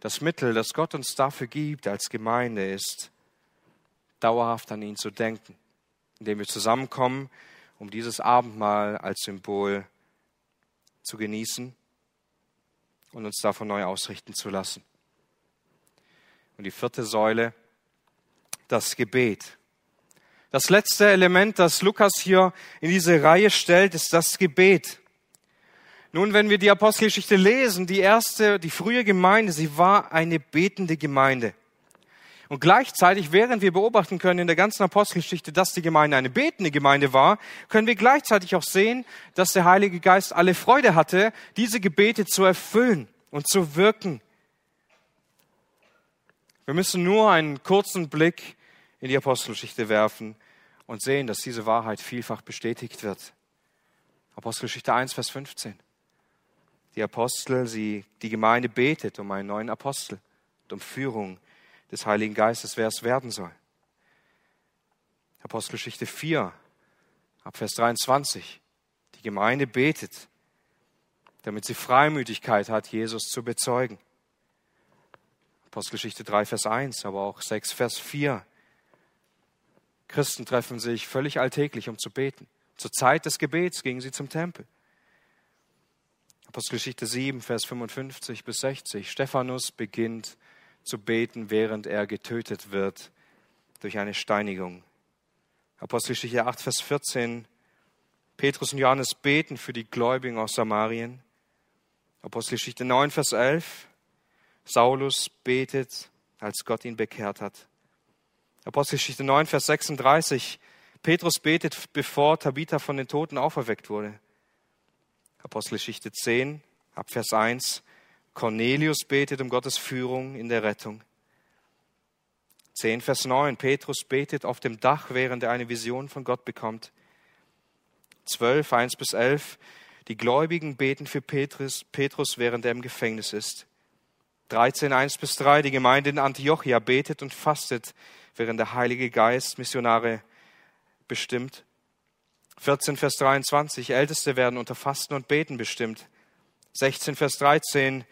Das Mittel, das Gott uns dafür gibt als Gemeinde, ist, dauerhaft an ihn zu denken, indem wir zusammenkommen, um dieses Abendmahl als Symbol zu genießen und uns davon neu ausrichten zu lassen. Und die vierte Säule, das Gebet. Das letzte Element, das Lukas hier in diese Reihe stellt, ist das Gebet. Nun, wenn wir die Apostelgeschichte lesen, die erste, die frühe Gemeinde, sie war eine betende Gemeinde. Und gleichzeitig, während wir beobachten können in der ganzen Apostelgeschichte, dass die Gemeinde eine betende Gemeinde war, können wir gleichzeitig auch sehen, dass der Heilige Geist alle Freude hatte, diese Gebete zu erfüllen und zu wirken wir müssen nur einen kurzen Blick in die Apostelgeschichte werfen und sehen, dass diese Wahrheit vielfach bestätigt wird. Apostelgeschichte 1, Vers 15. Die Apostel, sie, die Gemeinde betet um einen neuen Apostel und um Führung des Heiligen Geistes, wer es werden soll. Apostelgeschichte 4, ab Vers 23. Die Gemeinde betet, damit sie Freimütigkeit hat, Jesus zu bezeugen. Apostelgeschichte 3, Vers 1, aber auch 6, Vers 4. Christen treffen sich völlig alltäglich, um zu beten. Zur Zeit des Gebets gingen sie zum Tempel. Apostelgeschichte 7, Vers 55 bis 60. Stephanus beginnt zu beten, während er getötet wird durch eine Steinigung. Apostelgeschichte 8, Vers 14. Petrus und Johannes beten für die Gläubigen aus Samarien. Apostelgeschichte 9, Vers 11. Saulus betet, als Gott ihn bekehrt hat. Apostelgeschichte 9, Vers 36. Petrus betet, bevor Tabitha von den Toten auferweckt wurde. Apostelgeschichte 10, ab Vers 1. Cornelius betet um Gottes Führung in der Rettung. 10, Vers 9. Petrus betet auf dem Dach, während er eine Vision von Gott bekommt. 12, 1 bis 11. Die Gläubigen beten für Petrus, Petrus, während er im Gefängnis ist. 13, 1 bis 3, die Gemeinde in Antiochia betet und fastet, während der Heilige Geist Missionare bestimmt. 14, Vers 23, Älteste werden unter Fasten und Beten bestimmt. 16, Vers 13,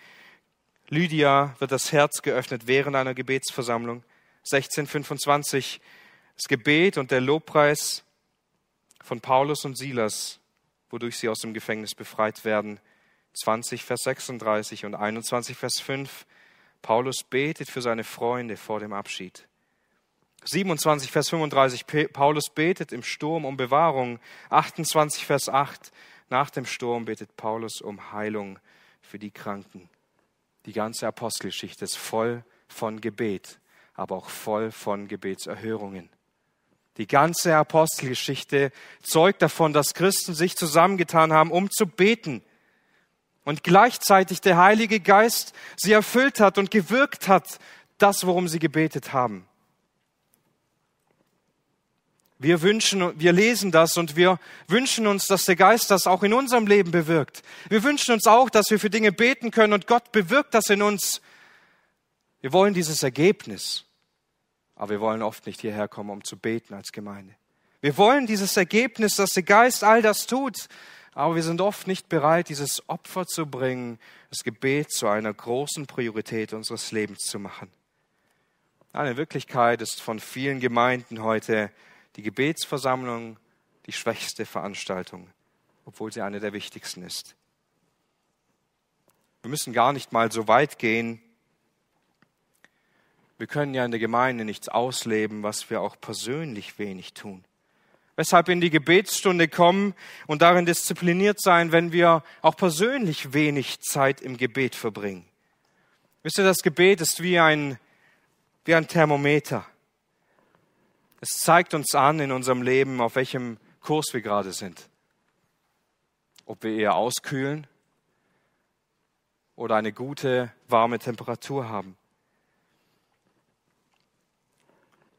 Lydia wird das Herz geöffnet während einer Gebetsversammlung. 16, 25, das Gebet und der Lobpreis von Paulus und Silas, wodurch sie aus dem Gefängnis befreit werden. 20, Vers 36 und 21, Vers 5. Paulus betet für seine Freunde vor dem Abschied. 27, Vers 35. Paulus betet im Sturm um Bewahrung. 28, Vers 8. Nach dem Sturm betet Paulus um Heilung für die Kranken. Die ganze Apostelgeschichte ist voll von Gebet, aber auch voll von Gebetserhörungen. Die ganze Apostelgeschichte zeugt davon, dass Christen sich zusammengetan haben, um zu beten und gleichzeitig der Heilige Geist sie erfüllt hat und gewirkt hat, das, worum sie gebetet haben. Wir wünschen, wir lesen das und wir wünschen uns, dass der Geist das auch in unserem Leben bewirkt. Wir wünschen uns auch, dass wir für Dinge beten können und Gott bewirkt das in uns. Wir wollen dieses Ergebnis, aber wir wollen oft nicht hierher kommen, um zu beten als Gemeinde. Wir wollen dieses Ergebnis, dass der Geist all das tut, aber wir sind oft nicht bereit, dieses Opfer zu bringen, das Gebet zu einer großen Priorität unseres Lebens zu machen. Eine Wirklichkeit ist von vielen Gemeinden heute die Gebetsversammlung die schwächste Veranstaltung, obwohl sie eine der wichtigsten ist. Wir müssen gar nicht mal so weit gehen. Wir können ja in der Gemeinde nichts ausleben, was wir auch persönlich wenig tun. Weshalb in die Gebetsstunde kommen und darin diszipliniert sein, wenn wir auch persönlich wenig Zeit im Gebet verbringen. Wisst ihr, das Gebet ist wie ein, wie ein Thermometer. Es zeigt uns an in unserem Leben, auf welchem Kurs wir gerade sind. Ob wir eher auskühlen oder eine gute, warme Temperatur haben.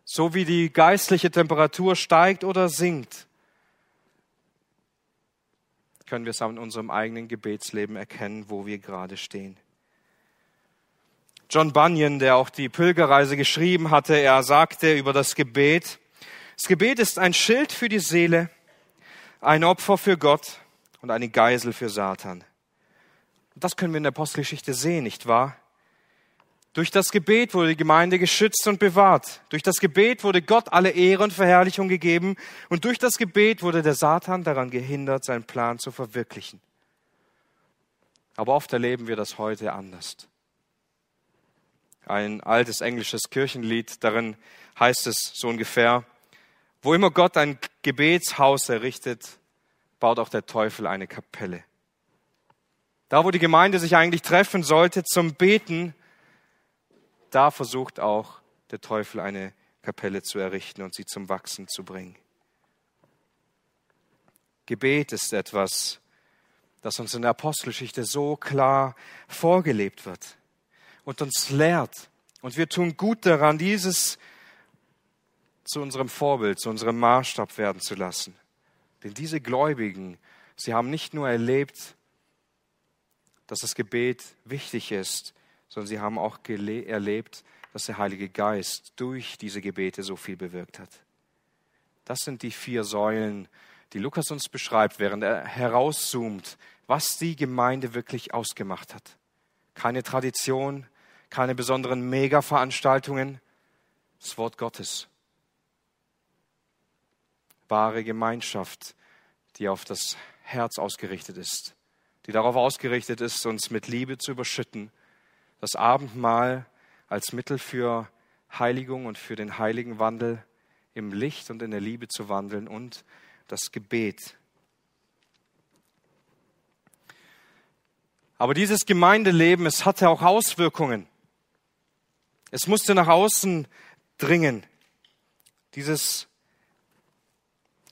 So wie die geistliche Temperatur steigt oder sinkt, können wir es an unserem eigenen Gebetsleben erkennen, wo wir gerade stehen. John Bunyan, der auch die Pilgerreise geschrieben hatte, er sagte über das Gebet, das Gebet ist ein Schild für die Seele, ein Opfer für Gott und eine Geisel für Satan. Das können wir in der Apostelgeschichte sehen, nicht wahr? Durch das Gebet wurde die Gemeinde geschützt und bewahrt. Durch das Gebet wurde Gott alle Ehre und Verherrlichung gegeben. Und durch das Gebet wurde der Satan daran gehindert, seinen Plan zu verwirklichen. Aber oft erleben wir das heute anders ein altes englisches Kirchenlied. Darin heißt es so ungefähr, wo immer Gott ein Gebetshaus errichtet, baut auch der Teufel eine Kapelle. Da, wo die Gemeinde sich eigentlich treffen sollte zum Beten, da versucht auch der Teufel eine Kapelle zu errichten und sie zum Wachsen zu bringen. Gebet ist etwas, das uns in der Apostelgeschichte so klar vorgelebt wird und uns lehrt. Und wir tun gut daran, dieses zu unserem Vorbild, zu unserem Maßstab werden zu lassen. Denn diese Gläubigen, sie haben nicht nur erlebt, dass das Gebet wichtig ist, sondern sie haben auch erlebt, dass der Heilige Geist durch diese Gebete so viel bewirkt hat. Das sind die vier Säulen, die Lukas uns beschreibt, während er herauszoomt, was die Gemeinde wirklich ausgemacht hat. Keine Tradition, keine besonderen Mega-Veranstaltungen. Das Wort Gottes. Wahre Gemeinschaft, die auf das Herz ausgerichtet ist, die darauf ausgerichtet ist, uns mit Liebe zu überschütten. Das Abendmahl als Mittel für Heiligung und für den heiligen Wandel im Licht und in der Liebe zu wandeln und das Gebet Aber dieses Gemeindeleben, es hatte auch Auswirkungen. Es musste nach außen dringen. Dieses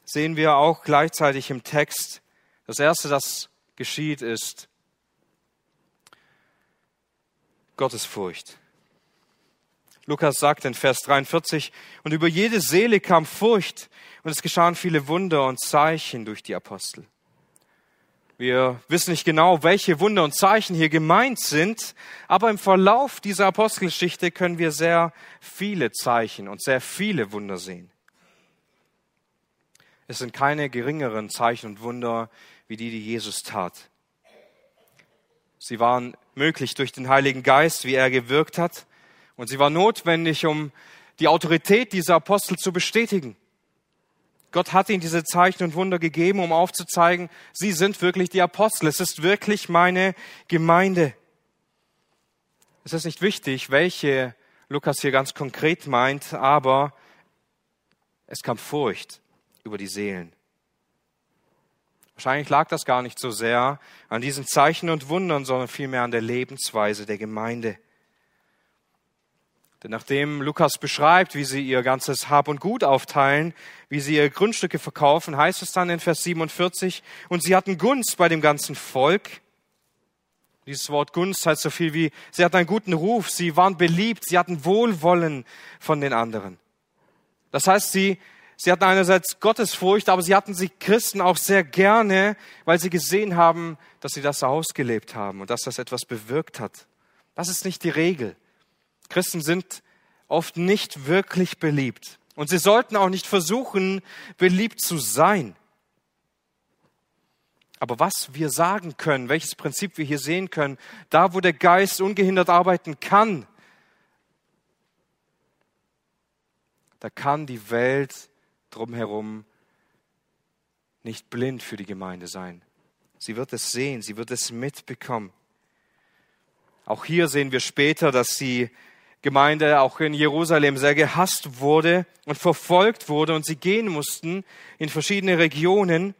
sehen wir auch gleichzeitig im Text. Das Erste, das geschieht, ist Gottesfurcht. Lukas sagt in Vers 43, und über jede Seele kam Furcht, und es geschahen viele Wunder und Zeichen durch die Apostel. Wir wissen nicht genau, welche Wunder und Zeichen hier gemeint sind, aber im Verlauf dieser Apostelgeschichte können wir sehr viele Zeichen und sehr viele Wunder sehen. Es sind keine geringeren Zeichen und Wunder wie die, die Jesus tat. Sie waren möglich durch den Heiligen Geist, wie er gewirkt hat, und sie waren notwendig, um die Autorität dieser Apostel zu bestätigen. Gott hat ihnen diese Zeichen und Wunder gegeben, um aufzuzeigen, sie sind wirklich die Apostel. Es ist wirklich meine Gemeinde. Es ist nicht wichtig, welche Lukas hier ganz konkret meint, aber es kam Furcht über die Seelen. Wahrscheinlich lag das gar nicht so sehr an diesen Zeichen und Wundern, sondern vielmehr an der Lebensweise der Gemeinde. Denn nachdem Lukas beschreibt, wie sie ihr ganzes Hab und Gut aufteilen, wie sie ihre Grundstücke verkaufen, heißt es dann in Vers 47, und sie hatten Gunst bei dem ganzen Volk. Dieses Wort Gunst heißt so viel wie, sie hatten einen guten Ruf, sie waren beliebt, sie hatten Wohlwollen von den anderen. Das heißt, sie, Sie hatten einerseits Gottesfurcht, aber sie hatten sich Christen auch sehr gerne, weil sie gesehen haben, dass sie das ausgelebt haben und dass das etwas bewirkt hat. Das ist nicht die Regel. Christen sind oft nicht wirklich beliebt. Und sie sollten auch nicht versuchen, beliebt zu sein. Aber was wir sagen können, welches Prinzip wir hier sehen können, da wo der Geist ungehindert arbeiten kann, da kann die Welt drumherum nicht blind für die Gemeinde sein. Sie wird es sehen, sie wird es mitbekommen. Auch hier sehen wir später, dass die Gemeinde auch in Jerusalem sehr gehasst wurde und verfolgt wurde und sie gehen mussten in verschiedene Regionen.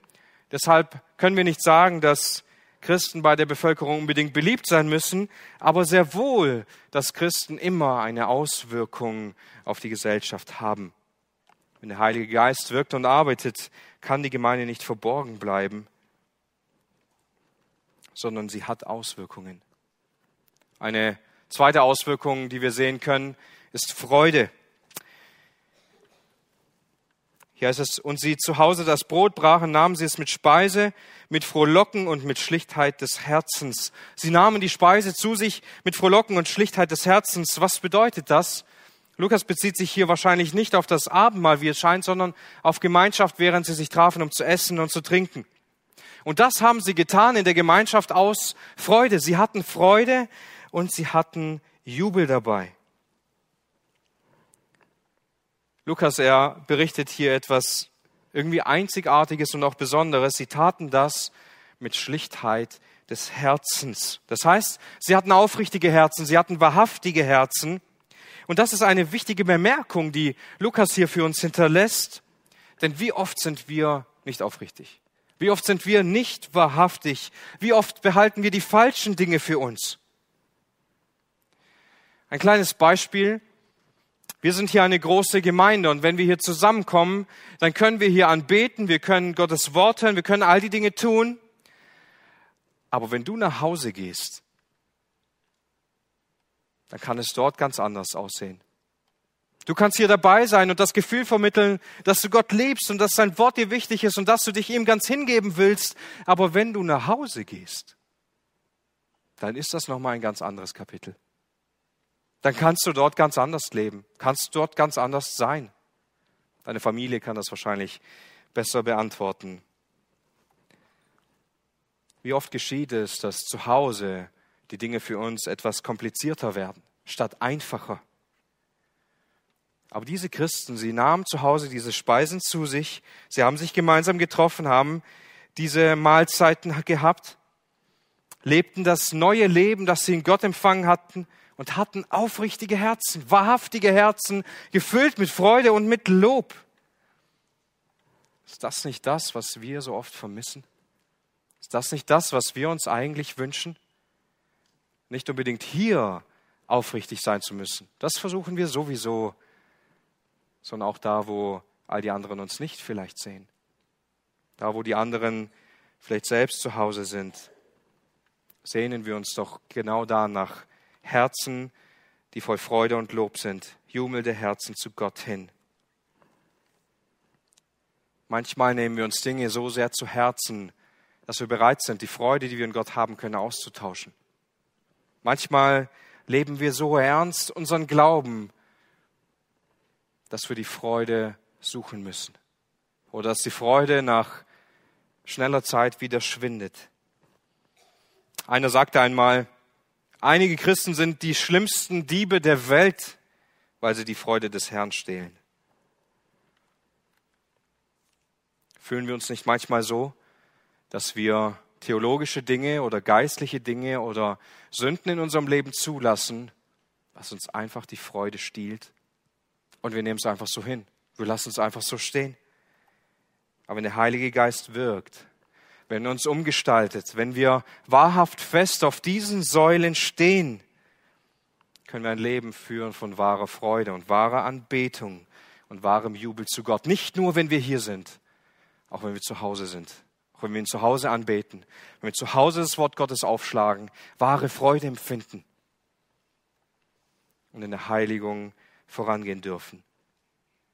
Deshalb können wir nicht sagen, dass Christen bei der Bevölkerung unbedingt beliebt sein müssen, aber sehr wohl, dass Christen immer eine Auswirkung auf die Gesellschaft haben. Wenn der Heilige Geist wirkt und arbeitet, kann die Gemeinde nicht verborgen bleiben, sondern sie hat Auswirkungen. Eine zweite Auswirkung, die wir sehen können, ist Freude. Hier heißt es, und sie zu Hause das Brot brachen, nahmen sie es mit Speise, mit Frohlocken und mit Schlichtheit des Herzens. Sie nahmen die Speise zu sich mit Frohlocken und Schlichtheit des Herzens. Was bedeutet das? Lukas bezieht sich hier wahrscheinlich nicht auf das Abendmahl, wie es scheint, sondern auf Gemeinschaft, während sie sich trafen, um zu essen und zu trinken. Und das haben sie getan in der Gemeinschaft aus Freude. Sie hatten Freude und sie hatten Jubel dabei. Lukas, er berichtet hier etwas irgendwie Einzigartiges und auch Besonderes. Sie taten das mit Schlichtheit des Herzens. Das heißt, sie hatten aufrichtige Herzen, sie hatten wahrhaftige Herzen und das ist eine wichtige Bemerkung, die Lukas hier für uns hinterlässt. Denn wie oft sind wir nicht aufrichtig? Wie oft sind wir nicht wahrhaftig? Wie oft behalten wir die falschen Dinge für uns? Ein kleines Beispiel. Wir sind hier eine große Gemeinde und wenn wir hier zusammenkommen, dann können wir hier anbeten, wir können Gottes Wort hören, wir können all die Dinge tun. Aber wenn du nach Hause gehst dann kann es dort ganz anders aussehen. Du kannst hier dabei sein und das Gefühl vermitteln, dass du Gott liebst und dass sein Wort dir wichtig ist und dass du dich ihm ganz hingeben willst. Aber wenn du nach Hause gehst, dann ist das nochmal ein ganz anderes Kapitel. Dann kannst du dort ganz anders leben, kannst dort ganz anders sein. Deine Familie kann das wahrscheinlich besser beantworten. Wie oft geschieht es, dass zu Hause die Dinge für uns etwas komplizierter werden, statt einfacher. Aber diese Christen, sie nahmen zu Hause diese Speisen zu sich, sie haben sich gemeinsam getroffen, haben diese Mahlzeiten gehabt, lebten das neue Leben, das sie in Gott empfangen hatten und hatten aufrichtige Herzen, wahrhaftige Herzen, gefüllt mit Freude und mit Lob. Ist das nicht das, was wir so oft vermissen? Ist das nicht das, was wir uns eigentlich wünschen? nicht unbedingt hier aufrichtig sein zu müssen. Das versuchen wir sowieso, sondern auch da, wo all die anderen uns nicht vielleicht sehen. Da, wo die anderen vielleicht selbst zu Hause sind, sehnen wir uns doch genau da nach Herzen, die voll Freude und Lob sind, jubelnde Herzen zu Gott hin. Manchmal nehmen wir uns Dinge so sehr zu Herzen, dass wir bereit sind, die Freude, die wir in Gott haben können, auszutauschen. Manchmal leben wir so ernst unseren Glauben, dass wir die Freude suchen müssen oder dass die Freude nach schneller Zeit wieder schwindet. Einer sagte einmal, einige Christen sind die schlimmsten Diebe der Welt, weil sie die Freude des Herrn stehlen. Fühlen wir uns nicht manchmal so, dass wir theologische Dinge oder geistliche Dinge oder Sünden in unserem Leben zulassen, was uns einfach die Freude stiehlt. Und wir nehmen es einfach so hin. Wir lassen es einfach so stehen. Aber wenn der Heilige Geist wirkt, wenn uns umgestaltet, wenn wir wahrhaft fest auf diesen Säulen stehen, können wir ein Leben führen von wahrer Freude und wahrer Anbetung und wahrem Jubel zu Gott. Nicht nur, wenn wir hier sind, auch wenn wir zu Hause sind wenn wir ihn zu Hause anbeten, wenn wir zu Hause das Wort Gottes aufschlagen, wahre Freude empfinden und in der Heiligung vorangehen dürfen.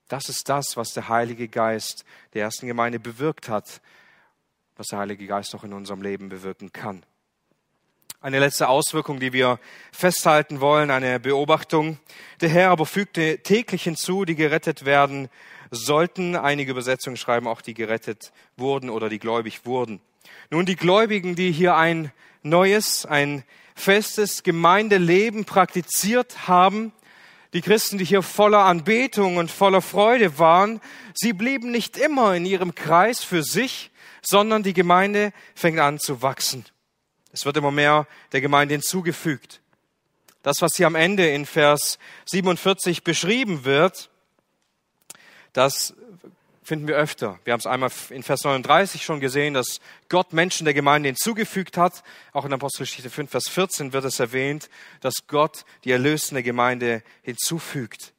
Das ist das, was der Heilige Geist der ersten Gemeinde bewirkt hat, was der Heilige Geist auch in unserem Leben bewirken kann. Eine letzte Auswirkung, die wir festhalten wollen, eine Beobachtung. Der Herr aber fügte täglich hinzu, die gerettet werden sollten. Einige Übersetzungen schreiben auch, die gerettet wurden oder die gläubig wurden. Nun, die Gläubigen, die hier ein neues, ein festes Gemeindeleben praktiziert haben, die Christen, die hier voller Anbetung und voller Freude waren, sie blieben nicht immer in ihrem Kreis für sich, sondern die Gemeinde fängt an zu wachsen. Es wird immer mehr der Gemeinde hinzugefügt. Das, was hier am Ende in Vers 47 beschrieben wird, das finden wir öfter. Wir haben es einmal in Vers 39 schon gesehen, dass Gott Menschen der Gemeinde hinzugefügt hat. Auch in Apostelgeschichte 5, Vers 14 wird es erwähnt, dass Gott die erlösende Gemeinde hinzufügt.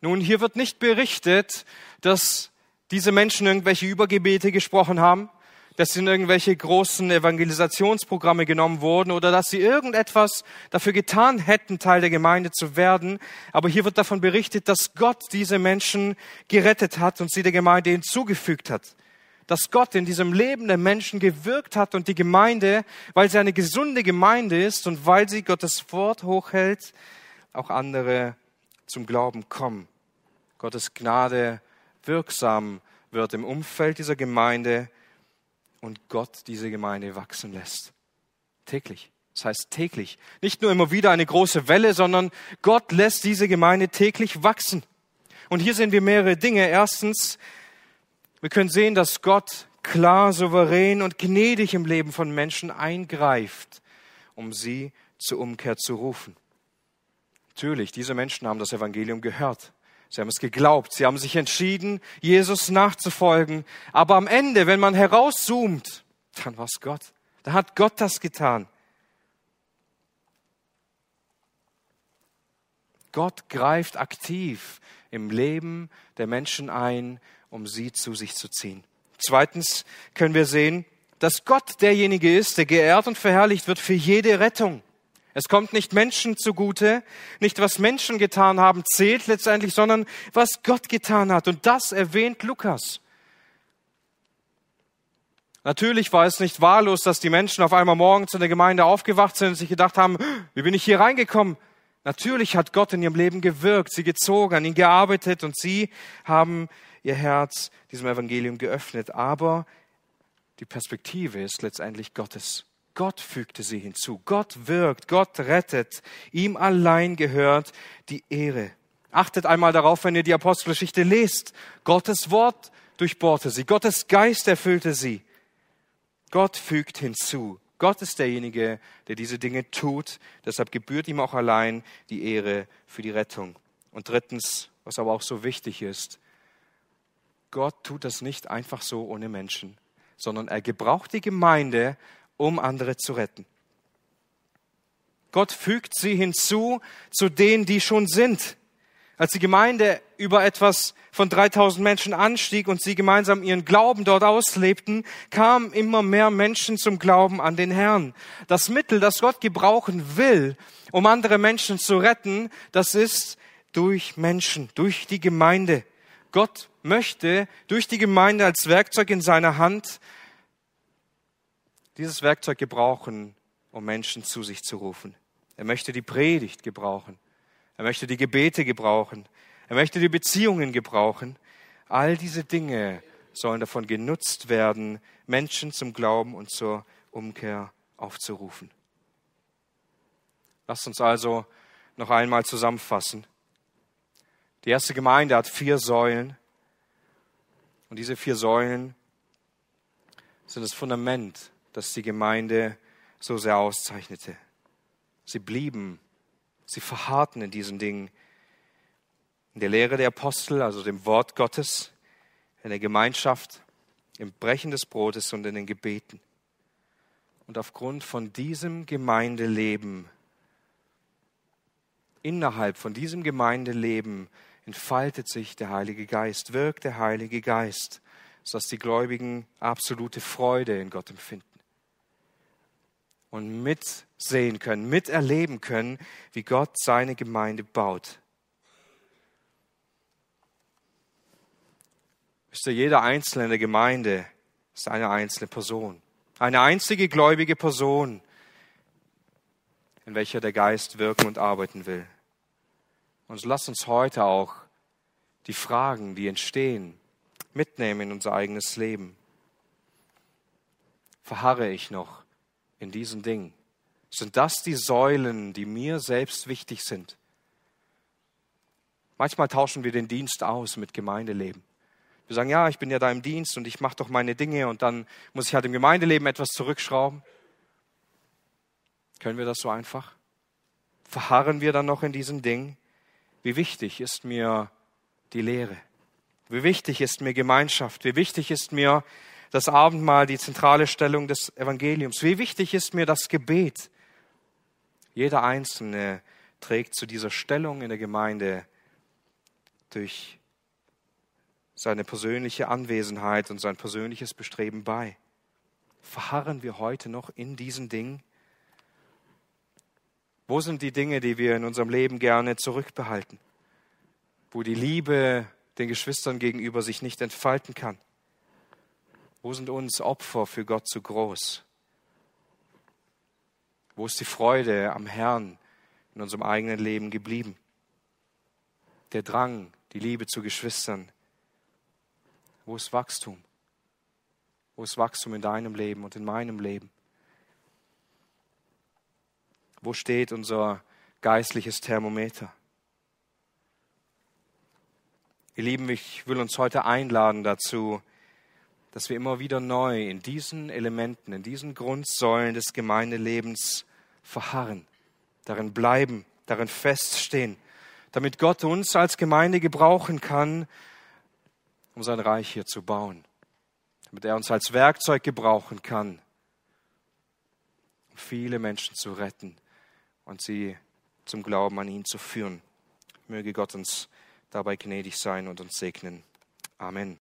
Nun, hier wird nicht berichtet, dass diese Menschen irgendwelche Übergebete gesprochen haben, dass sie in irgendwelche großen Evangelisationsprogramme genommen wurden oder dass sie irgendetwas dafür getan hätten, Teil der Gemeinde zu werden. Aber hier wird davon berichtet, dass Gott diese Menschen gerettet hat und sie der Gemeinde hinzugefügt hat. Dass Gott in diesem Leben der Menschen gewirkt hat und die Gemeinde, weil sie eine gesunde Gemeinde ist und weil sie Gottes Wort hochhält, auch andere zum Glauben kommen. Gottes Gnade wirksam wird im Umfeld dieser Gemeinde und Gott diese Gemeinde wachsen lässt. Täglich. Das heißt täglich. Nicht nur immer wieder eine große Welle, sondern Gott lässt diese Gemeinde täglich wachsen. Und hier sehen wir mehrere Dinge. Erstens, wir können sehen, dass Gott klar, souverän und gnädig im Leben von Menschen eingreift, um sie zur Umkehr zu rufen. Natürlich, diese Menschen haben das Evangelium gehört. Sie haben es geglaubt, sie haben sich entschieden, Jesus nachzufolgen. Aber am Ende, wenn man herauszoomt, dann war es Gott. Da hat Gott das getan. Gott greift aktiv im Leben der Menschen ein, um sie zu sich zu ziehen. Zweitens können wir sehen, dass Gott derjenige ist, der geehrt und verherrlicht wird für jede Rettung. Es kommt nicht Menschen zugute, nicht was Menschen getan haben zählt letztendlich, sondern was Gott getan hat. Und das erwähnt Lukas. Natürlich war es nicht wahllos, dass die Menschen auf einmal morgens in der Gemeinde aufgewacht sind und sich gedacht haben, wie bin ich hier reingekommen? Natürlich hat Gott in ihrem Leben gewirkt, sie gezogen, an ihnen gearbeitet und sie haben ihr Herz diesem Evangelium geöffnet. Aber die Perspektive ist letztendlich Gottes. Gott fügte sie hinzu. Gott wirkt, Gott rettet. Ihm allein gehört die Ehre. Achtet einmal darauf, wenn ihr die Apostelgeschichte lest. Gottes Wort durchbohrte sie. Gottes Geist erfüllte sie. Gott fügt hinzu. Gott ist derjenige, der diese Dinge tut. Deshalb gebührt ihm auch allein die Ehre für die Rettung. Und drittens, was aber auch so wichtig ist, Gott tut das nicht einfach so ohne Menschen, sondern er gebraucht die Gemeinde, um andere zu retten. Gott fügt sie hinzu zu denen, die schon sind. Als die Gemeinde über etwas von 3000 Menschen anstieg und sie gemeinsam ihren Glauben dort auslebten, kamen immer mehr Menschen zum Glauben an den Herrn. Das Mittel, das Gott gebrauchen will, um andere Menschen zu retten, das ist durch Menschen, durch die Gemeinde. Gott möchte durch die Gemeinde als Werkzeug in seiner Hand dieses Werkzeug gebrauchen, um Menschen zu sich zu rufen. Er möchte die Predigt gebrauchen. Er möchte die Gebete gebrauchen. Er möchte die Beziehungen gebrauchen. All diese Dinge sollen davon genutzt werden, Menschen zum Glauben und zur Umkehr aufzurufen. Lasst uns also noch einmal zusammenfassen. Die erste Gemeinde hat vier Säulen. Und diese vier Säulen sind das Fundament das die Gemeinde so sehr auszeichnete. Sie blieben, sie verharrten in diesen Dingen. In der Lehre der Apostel, also dem Wort Gottes, in der Gemeinschaft, im Brechen des Brotes und in den Gebeten. Und aufgrund von diesem Gemeindeleben, innerhalb von diesem Gemeindeleben entfaltet sich der Heilige Geist, wirkt der Heilige Geist, sodass die Gläubigen absolute Freude in Gott empfinden und mitsehen können, miterleben können, wie Gott seine Gemeinde baut. Wisst ihr, jeder Einzelne in der Gemeinde ist eine einzelne Person, eine einzige gläubige Person, in welcher der Geist wirken und arbeiten will. Und lass uns heute auch die Fragen, die entstehen, mitnehmen in unser eigenes Leben. Verharre ich noch in diesen Dingen? Sind das die Säulen, die mir selbst wichtig sind? Manchmal tauschen wir den Dienst aus mit Gemeindeleben. Wir sagen, ja, ich bin ja da im Dienst und ich mache doch meine Dinge und dann muss ich halt im Gemeindeleben etwas zurückschrauben. Können wir das so einfach? Verharren wir dann noch in diesen Dingen? Wie wichtig ist mir die Lehre? Wie wichtig ist mir Gemeinschaft? Wie wichtig ist mir das Abendmahl, die zentrale Stellung des Evangeliums? Wie wichtig ist mir das Gebet? Jeder Einzelne trägt zu dieser Stellung in der Gemeinde durch seine persönliche Anwesenheit und sein persönliches Bestreben bei. Verharren wir heute noch in diesen Dingen? Wo sind die Dinge, die wir in unserem Leben gerne zurückbehalten? Wo die Liebe den Geschwistern gegenüber sich nicht entfalten kann? Wo sind uns Opfer für Gott zu groß? Wo ist die Freude am Herrn in unserem eigenen Leben geblieben? Der Drang, die Liebe zu Geschwistern. Wo ist Wachstum? Wo ist Wachstum in deinem Leben und in meinem Leben? Wo steht unser geistliches Thermometer? Ihr Lieben, ich will uns heute einladen dazu, dass wir immer wieder neu in diesen Elementen, in diesen Grundsäulen des Gemeindelebens verharren, darin bleiben, darin feststehen, damit Gott uns als Gemeinde gebrauchen kann, um sein Reich hier zu bauen, damit er uns als Werkzeug gebrauchen kann, um viele Menschen zu retten und sie zum Glauben an ihn zu führen. Möge Gott uns dabei gnädig sein und uns segnen. Amen.